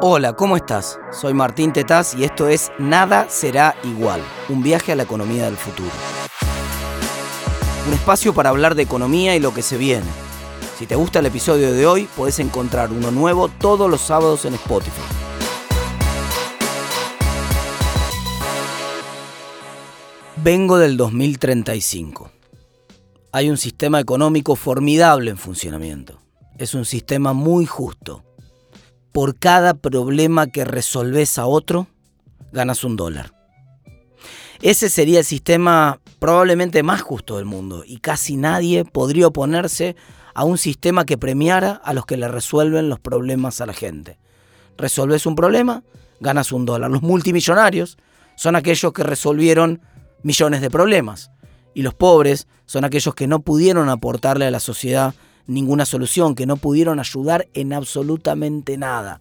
Hola, ¿cómo estás? Soy Martín Tetaz y esto es Nada será igual, un viaje a la economía del futuro. Un espacio para hablar de economía y lo que se viene. Si te gusta el episodio de hoy, puedes encontrar uno nuevo todos los sábados en Spotify. Vengo del 2035. Hay un sistema económico formidable en funcionamiento. Es un sistema muy justo por cada problema que resolves a otro, ganas un dólar. Ese sería el sistema probablemente más justo del mundo y casi nadie podría oponerse a un sistema que premiara a los que le resuelven los problemas a la gente. Resolves un problema, ganas un dólar. Los multimillonarios son aquellos que resolvieron millones de problemas y los pobres son aquellos que no pudieron aportarle a la sociedad ninguna solución, que no pudieron ayudar en absolutamente nada.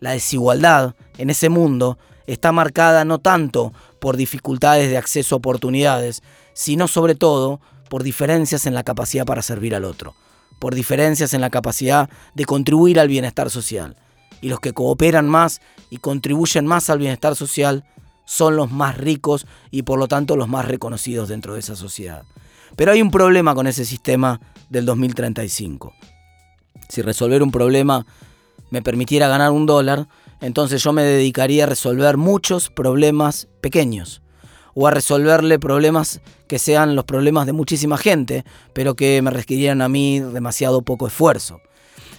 La desigualdad en ese mundo está marcada no tanto por dificultades de acceso a oportunidades, sino sobre todo por diferencias en la capacidad para servir al otro, por diferencias en la capacidad de contribuir al bienestar social. Y los que cooperan más y contribuyen más al bienestar social son los más ricos y por lo tanto los más reconocidos dentro de esa sociedad. Pero hay un problema con ese sistema del 2035. Si resolver un problema me permitiera ganar un dólar, entonces yo me dedicaría a resolver muchos problemas pequeños o a resolverle problemas que sean los problemas de muchísima gente, pero que me requirieran a mí demasiado poco esfuerzo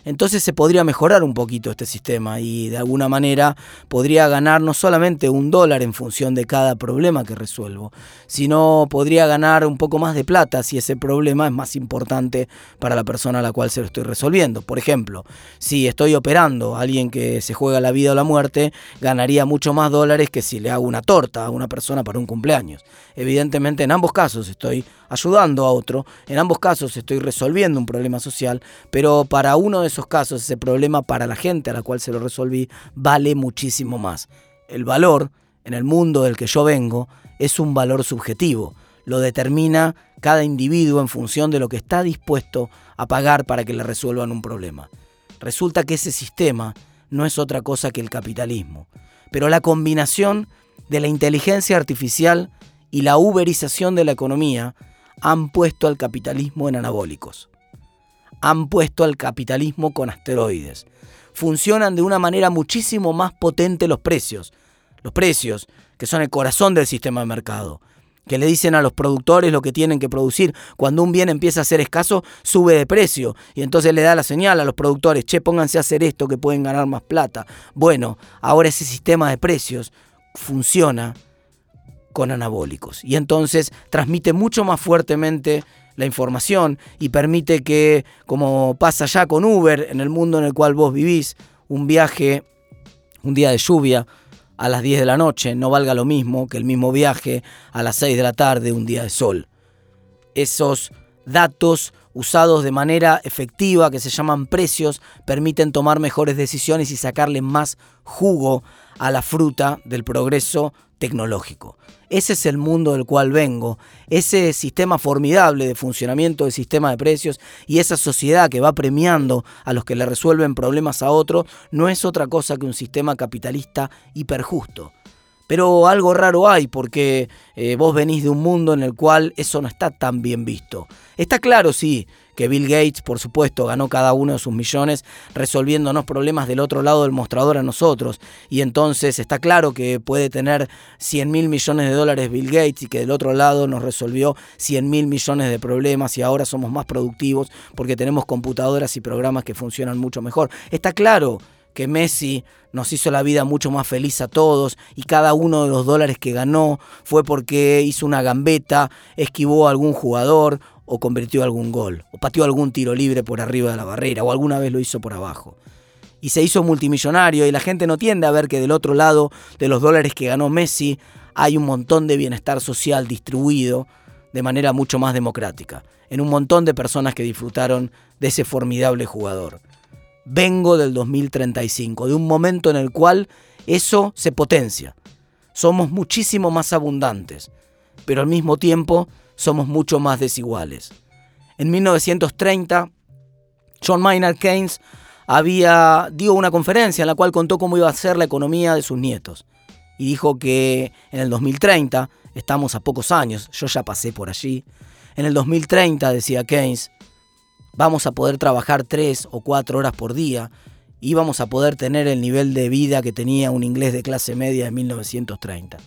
entonces se podría mejorar un poquito este sistema y de alguna manera podría ganar no solamente un dólar en función de cada problema que resuelvo, sino podría ganar un poco más de plata si ese problema es más importante para la persona a la cual se lo estoy resolviendo. Por ejemplo, si estoy operando a alguien que se juega la vida o la muerte, ganaría mucho más dólares que si le hago una torta a una persona para un cumpleaños. Evidentemente en ambos casos estoy ayudando a otro, en ambos casos estoy resolviendo un problema social, pero para uno de esos casos ese problema para la gente a la cual se lo resolví vale muchísimo más. El valor, en el mundo del que yo vengo, es un valor subjetivo. Lo determina cada individuo en función de lo que está dispuesto a pagar para que le resuelvan un problema. Resulta que ese sistema no es otra cosa que el capitalismo. Pero la combinación de la inteligencia artificial y la uberización de la economía han puesto al capitalismo en anabólicos. Han puesto al capitalismo con asteroides. Funcionan de una manera muchísimo más potente los precios. Los precios, que son el corazón del sistema de mercado, que le dicen a los productores lo que tienen que producir. Cuando un bien empieza a ser escaso, sube de precio. Y entonces le da la señal a los productores, che, pónganse a hacer esto que pueden ganar más plata. Bueno, ahora ese sistema de precios funciona con anabólicos. Y entonces transmite mucho más fuertemente la información y permite que, como pasa ya con Uber, en el mundo en el cual vos vivís, un viaje, un día de lluvia a las 10 de la noche no valga lo mismo que el mismo viaje a las 6 de la tarde, un día de sol. Esos datos usados de manera efectiva, que se llaman precios, permiten tomar mejores decisiones y sacarle más jugo a la fruta del progreso tecnológico. Ese es el mundo del cual vengo, ese sistema formidable de funcionamiento del sistema de precios y esa sociedad que va premiando a los que le resuelven problemas a otros, no es otra cosa que un sistema capitalista hiperjusto. Pero algo raro hay porque eh, vos venís de un mundo en el cual eso no está tan bien visto. Está claro, sí, que Bill Gates, por supuesto, ganó cada uno de sus millones resolviéndonos problemas del otro lado del mostrador a nosotros. Y entonces está claro que puede tener 100 mil millones de dólares Bill Gates y que del otro lado nos resolvió 100 mil millones de problemas y ahora somos más productivos porque tenemos computadoras y programas que funcionan mucho mejor. Está claro que Messi nos hizo la vida mucho más feliz a todos y cada uno de los dólares que ganó fue porque hizo una gambeta, esquivó a algún jugador o convirtió algún gol, o pateó algún tiro libre por arriba de la barrera, o alguna vez lo hizo por abajo. Y se hizo multimillonario y la gente no tiende a ver que del otro lado de los dólares que ganó Messi hay un montón de bienestar social distribuido de manera mucho más democrática, en un montón de personas que disfrutaron de ese formidable jugador vengo del 2035, de un momento en el cual eso se potencia. Somos muchísimo más abundantes, pero al mismo tiempo somos mucho más desiguales. En 1930, John Maynard Keynes había dio una conferencia en la cual contó cómo iba a ser la economía de sus nietos y dijo que en el 2030, estamos a pocos años, yo ya pasé por allí, en el 2030, decía Keynes, vamos a poder trabajar tres o cuatro horas por día y vamos a poder tener el nivel de vida que tenía un inglés de clase media en 1930.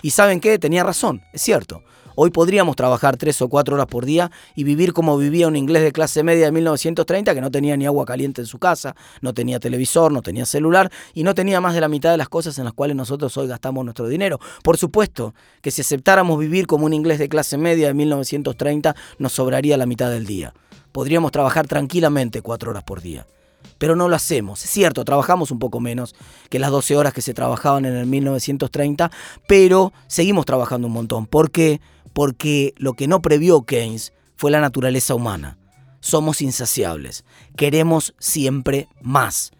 Y saben qué, tenía razón, es cierto. Hoy podríamos trabajar tres o cuatro horas por día y vivir como vivía un inglés de clase media de 1930 que no tenía ni agua caliente en su casa, no tenía televisor, no tenía celular y no tenía más de la mitad de las cosas en las cuales nosotros hoy gastamos nuestro dinero. Por supuesto que si aceptáramos vivir como un inglés de clase media de 1930 nos sobraría la mitad del día. Podríamos trabajar tranquilamente cuatro horas por día pero no lo hacemos. Es cierto, trabajamos un poco menos que las 12 horas que se trabajaban en el 1930, pero seguimos trabajando un montón. ¿Por qué? Porque lo que no previó Keynes fue la naturaleza humana. Somos insaciables, queremos siempre más.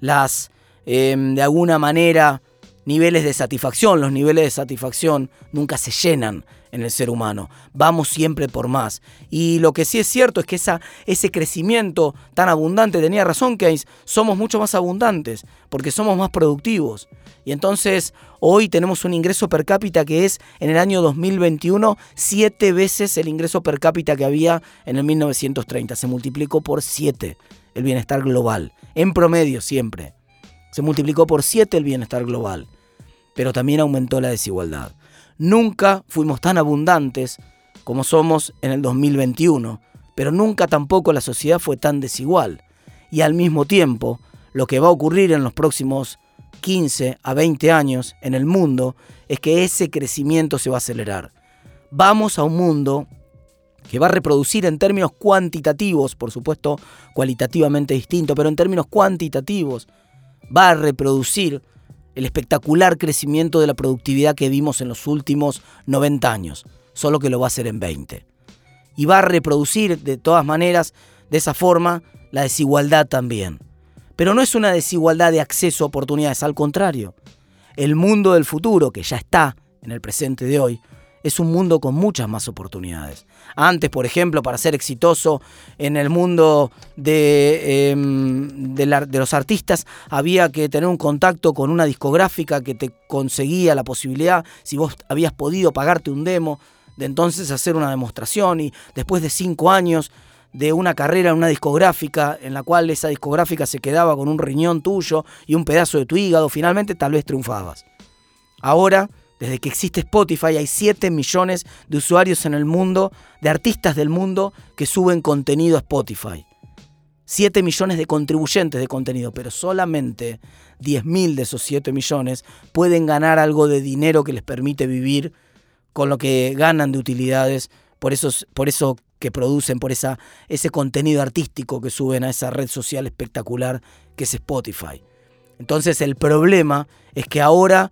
Las, em, de alguna manera, niveles de satisfacción, los niveles de satisfacción nunca se llenan en el ser humano. Vamos siempre por más. Y lo que sí es cierto es que esa, ese crecimiento tan abundante, tenía razón Keynes, somos mucho más abundantes porque somos más productivos. Y entonces hoy tenemos un ingreso per cápita que es en el año 2021 siete veces el ingreso per cápita que había en el 1930. Se multiplicó por siete el bienestar global, en promedio siempre. Se multiplicó por siete el bienestar global, pero también aumentó la desigualdad. Nunca fuimos tan abundantes como somos en el 2021, pero nunca tampoco la sociedad fue tan desigual. Y al mismo tiempo, lo que va a ocurrir en los próximos 15 a 20 años en el mundo es que ese crecimiento se va a acelerar. Vamos a un mundo que va a reproducir en términos cuantitativos, por supuesto cualitativamente distinto, pero en términos cuantitativos, va a reproducir el espectacular crecimiento de la productividad que vimos en los últimos 90 años, solo que lo va a hacer en 20. Y va a reproducir de todas maneras, de esa forma, la desigualdad también. Pero no es una desigualdad de acceso a oportunidades, al contrario. El mundo del futuro, que ya está en el presente de hoy, es un mundo con muchas más oportunidades. Antes, por ejemplo, para ser exitoso en el mundo de, em, de, los artistas, había que tener un contacto con una discográfica que te conseguía la posibilidad, si vos habías podido pagarte un demo, de entonces hacer una demostración y después de cinco años de una carrera en una discográfica en la cual esa discográfica se quedaba con un riñón tuyo y un pedazo de tu hígado, finalmente tal vez triunfabas. Ahora desde que existe Spotify hay 7 millones de usuarios en el mundo, de artistas del mundo que suben contenido a Spotify. 7 millones de contribuyentes de contenido, pero solamente 10.000 de esos 7 millones pueden ganar algo de dinero que les permite vivir con lo que ganan de utilidades por, por eso que producen, por esa, ese contenido artístico que suben a esa red social espectacular que es Spotify. Entonces el problema es que ahora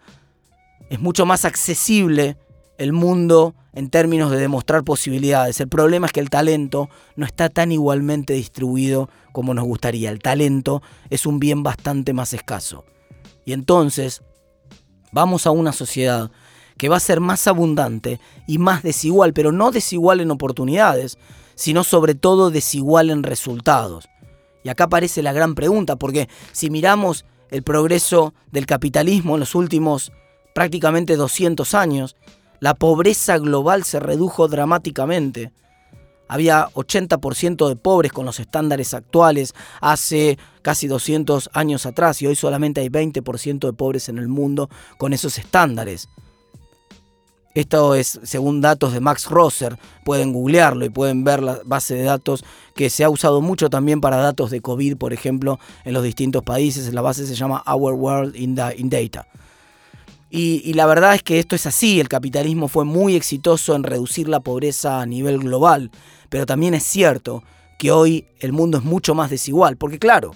es mucho más accesible el mundo en términos de demostrar posibilidades. El problema es que el talento no está tan igualmente distribuido como nos gustaría. El talento es un bien bastante más escaso. Y entonces vamos a una sociedad que va a ser más abundante y más desigual, pero no desigual en oportunidades, sino sobre todo desigual en resultados. Y acá aparece la gran pregunta, porque si miramos el progreso del capitalismo en los últimos prácticamente 200 años, la pobreza global se redujo dramáticamente. Había 80% de pobres con los estándares actuales hace casi 200 años atrás y hoy solamente hay 20% de pobres en el mundo con esos estándares. Esto es según datos de Max Rosser, pueden googlearlo y pueden ver la base de datos que se ha usado mucho también para datos de COVID, por ejemplo, en los distintos países. La base se llama Our World in, Data. Y, la verdad es que esto es así, el capitalismo fue muy exitoso en reducir la pobreza a nivel global, pero también es cierto que hoy el mundo es mucho más desigual, porque claro,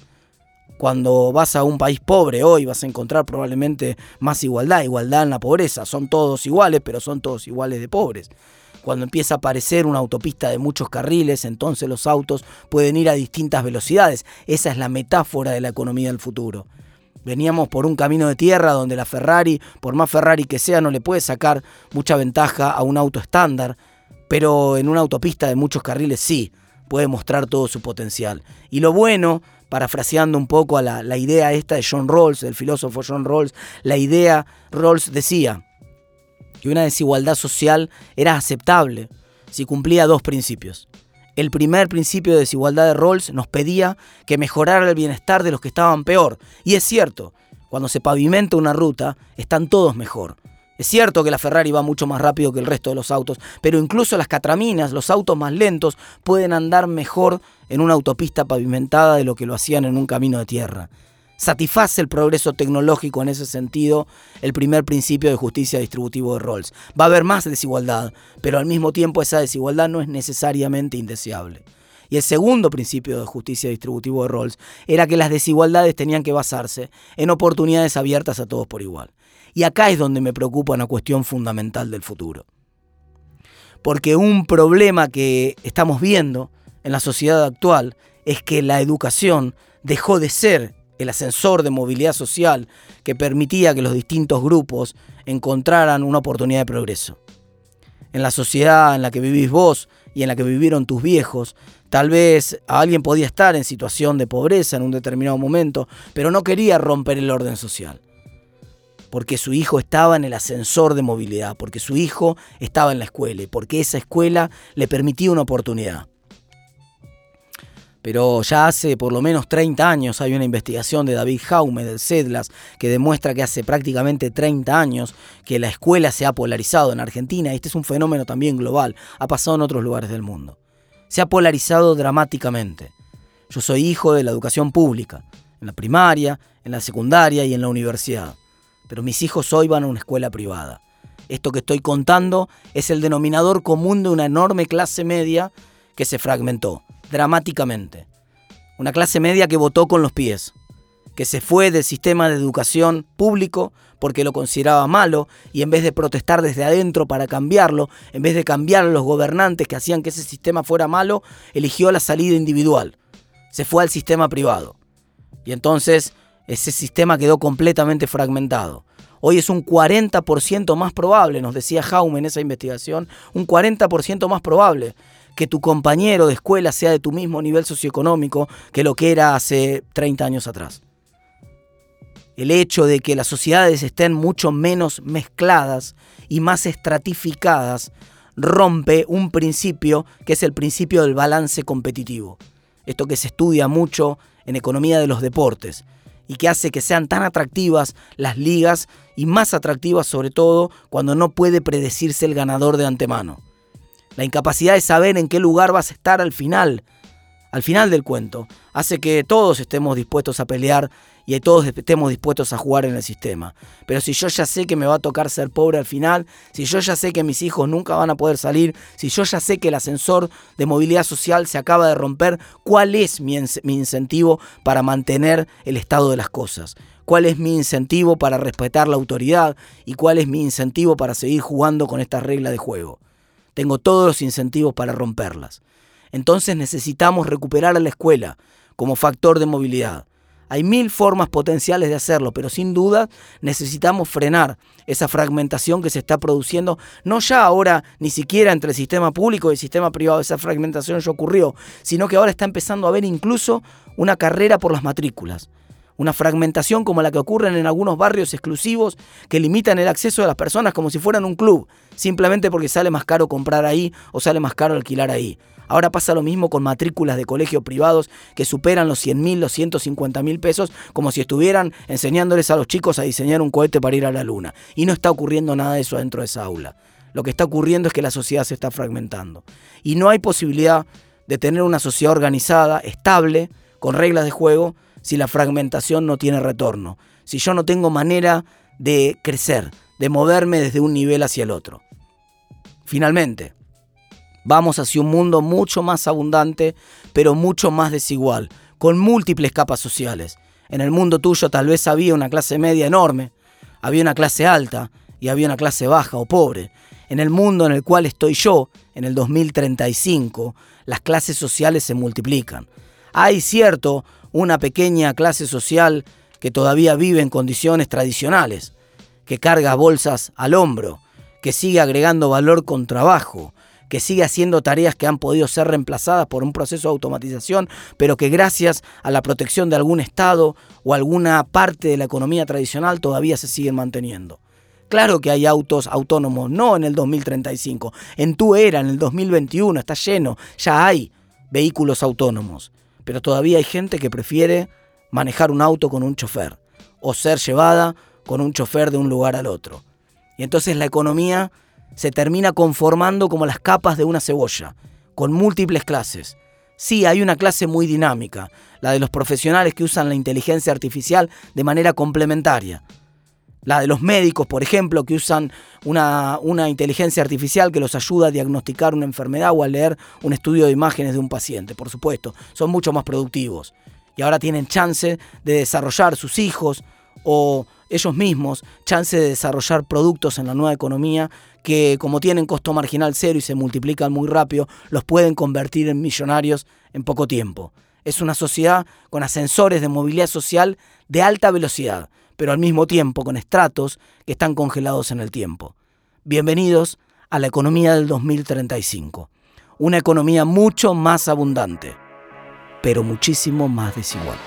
cuando vas a un país pobre hoy vas a encontrar probablemente más igualdad, igualdad en la pobreza, son todos iguales, pero son todos iguales de pobres. Cuando empieza a aparecer una autopista de muchos carriles, entonces los autos pueden ir a distintas velocidades. Esa es la metáfora de la economía del futuro. Veníamos por un camino de tierra donde la Ferrari, por más Ferrari que sea, no le puede sacar mucha ventaja a un auto estándar, pero en una autopista de muchos carriles sí, puede mostrar todo su potencial. Y lo bueno parafraseando un poco a la, idea esta de John Rawls, del filósofo John Rawls, la idea, Rawls decía que una desigualdad social era aceptable si cumplía dos principios. El primer principio de desigualdad de Rawls nos pedía que mejorara el bienestar de los que estaban peor. Y es cierto, cuando se pavimenta una ruta, están todos mejor. Es cierto que la Ferrari va mucho más rápido que el resto de los autos, pero incluso las catraminas, los autos más lentos, pueden andar mejor en una autopista pavimentada de lo que lo hacían en un camino de tierra. Satisface el progreso tecnológico en ese sentido el primer principio de justicia distributivo de Rawls. Va a haber más desigualdad, pero al mismo tiempo esa desigualdad no es necesariamente indeseable. Y el segundo principio de justicia distributivo de Rawls era que las desigualdades tenían que basarse en oportunidades abiertas a todos por igual. Y acá es donde me preocupa una cuestión fundamental del futuro. Porque un problema que estamos viendo en la sociedad actual es que la educación dejó de ser el ascensor de movilidad social que permitía que los distintos grupos encontraran una oportunidad de progreso. En la sociedad en la que vivís vos y en la que vivieron tus viejos, tal vez alguien podía estar en situación de pobreza en un determinado momento, pero no quería romper el orden social porque su hijo estaba en el ascensor de movilidad, porque su hijo estaba en la escuela y porque esa escuela le permitía una oportunidad. Pero ya hace por lo menos 30 años hay una investigación de David Jaume del CEDLAS que demuestra que hace prácticamente 30 años que la escuela se ha polarizado en Argentina. Este es un fenómeno también global, ha pasado en otros lugares del mundo. Se ha polarizado dramáticamente. Yo soy hijo de la educación pública, en la primaria, en la secundaria y en la universidad pero mis hijos hoy van a una escuela privada. Esto que estoy contando es el denominador común de una enorme clase media que se fragmentó dramáticamente. Una clase media que votó con los pies, que se fue del sistema de educación público porque lo consideraba malo y en vez de protestar desde adentro para cambiarlo, en vez de cambiar a los gobernantes que hacían que ese sistema fuera malo, eligió la salida individual. Se fue al sistema privado. Y entonces ese sistema quedó completamente fragmentado. Hoy es un 40% más probable, nos decía Jaume en esa investigación, un 40% más probable que tu compañero de escuela sea de tu mismo nivel socioeconómico que lo que era hace 30 años atrás. El hecho de que las sociedades estén mucho menos mezcladas y más estratificadas rompe un principio que es el principio del balance competitivo. Esto que se estudia mucho en economía de los deportes y que hace que sean tan atractivas las ligas y más atractivas sobre todo cuando no puede predecirse el ganador de antemano. La incapacidad de saber en qué lugar vas a estar al final, al final del cuento, hace que todos estemos dispuestos a pelear y todos estemos dispuestos a jugar en el sistema. Pero si yo ya sé que me va a tocar ser pobre al final, si yo ya sé que mis hijos nunca van a poder salir, si yo ya sé que el ascensor de movilidad social se acaba de romper, ¿cuál es mi, mi incentivo para mantener el estado de las cosas? ¿Cuál es mi incentivo para respetar la autoridad? ¿Y cuál es mi incentivo para seguir jugando con esta regla de juego? Tengo todos los incentivos para romperlas. Entonces necesitamos recuperar a la escuela como factor de movilidad. Hay mil formas potenciales de hacerlo, pero sin duda necesitamos frenar esa fragmentación que se está produciendo, no ya ahora ni siquiera entre el sistema público y el sistema privado, esa fragmentación ya ocurrió, sino que ahora está empezando a haber incluso una carrera por las matrículas. Una fragmentación como la que ocurre en algunos barrios exclusivos que limitan el acceso de las personas como si fueran un club, simplemente porque sale más caro comprar ahí o sale más caro alquilar ahí. Ahora pasa lo mismo con matrículas de colegios privados que superan los 100 mil, los 150 mil pesos, como si estuvieran enseñándoles a los chicos a diseñar un cohete para ir a la luna. Y no está ocurriendo nada de eso dentro de esa aula. Lo que está ocurriendo es que la sociedad se está fragmentando. Y no hay posibilidad de tener una sociedad organizada, estable, con reglas de juego, si la fragmentación no tiene retorno. Si yo no tengo manera de crecer, de moverme desde un nivel hacia el otro. Finalmente, Vamos hacia un mundo mucho más abundante, pero mucho más desigual, con múltiples capas sociales. En el mundo tuyo tal vez había una clase media enorme, había una clase alta y había una clase baja o pobre. En el mundo en el cual estoy yo, en el 2035, las clases sociales se multiplican. Hay cierto una pequeña clase social que todavía vive en condiciones tradicionales, que carga bolsas al hombro, que sigue agregando valor con trabajo, que sigue haciendo tareas que han podido ser reemplazadas por un proceso de automatización, pero que gracias a la protección de algún Estado o alguna parte de la economía tradicional todavía se siguen manteniendo. Claro que hay autos autónomos, no en el 2035, en tu era, en el 2021, está lleno, ya hay vehículos autónomos, pero todavía hay gente que prefiere manejar un auto con un chofer o ser llevada con un chofer de un lugar al otro. Y entonces la economía se termina conformando como las capas de una cebolla, con múltiples clases. Sí, hay una clase muy dinámica, la de los profesionales que usan la inteligencia artificial de manera complementaria. La de los médicos, por ejemplo, que usan una, una, inteligencia artificial que los ayuda a diagnosticar una enfermedad o a leer un estudio de imágenes de un paciente, por supuesto. Son mucho más productivos. Y ahora tienen chance de desarrollar sus hijos o ellos mismos chance de desarrollar productos en la nueva economía que como tienen costo marginal cero y se multiplican muy rápido, los pueden convertir en millonarios en poco tiempo. Es una sociedad con ascensores de movilidad social de alta velocidad, pero al mismo tiempo con estratos que están congelados en el tiempo. Bienvenidos a la economía del 2035. Una economía mucho más abundante, pero muchísimo más desigual.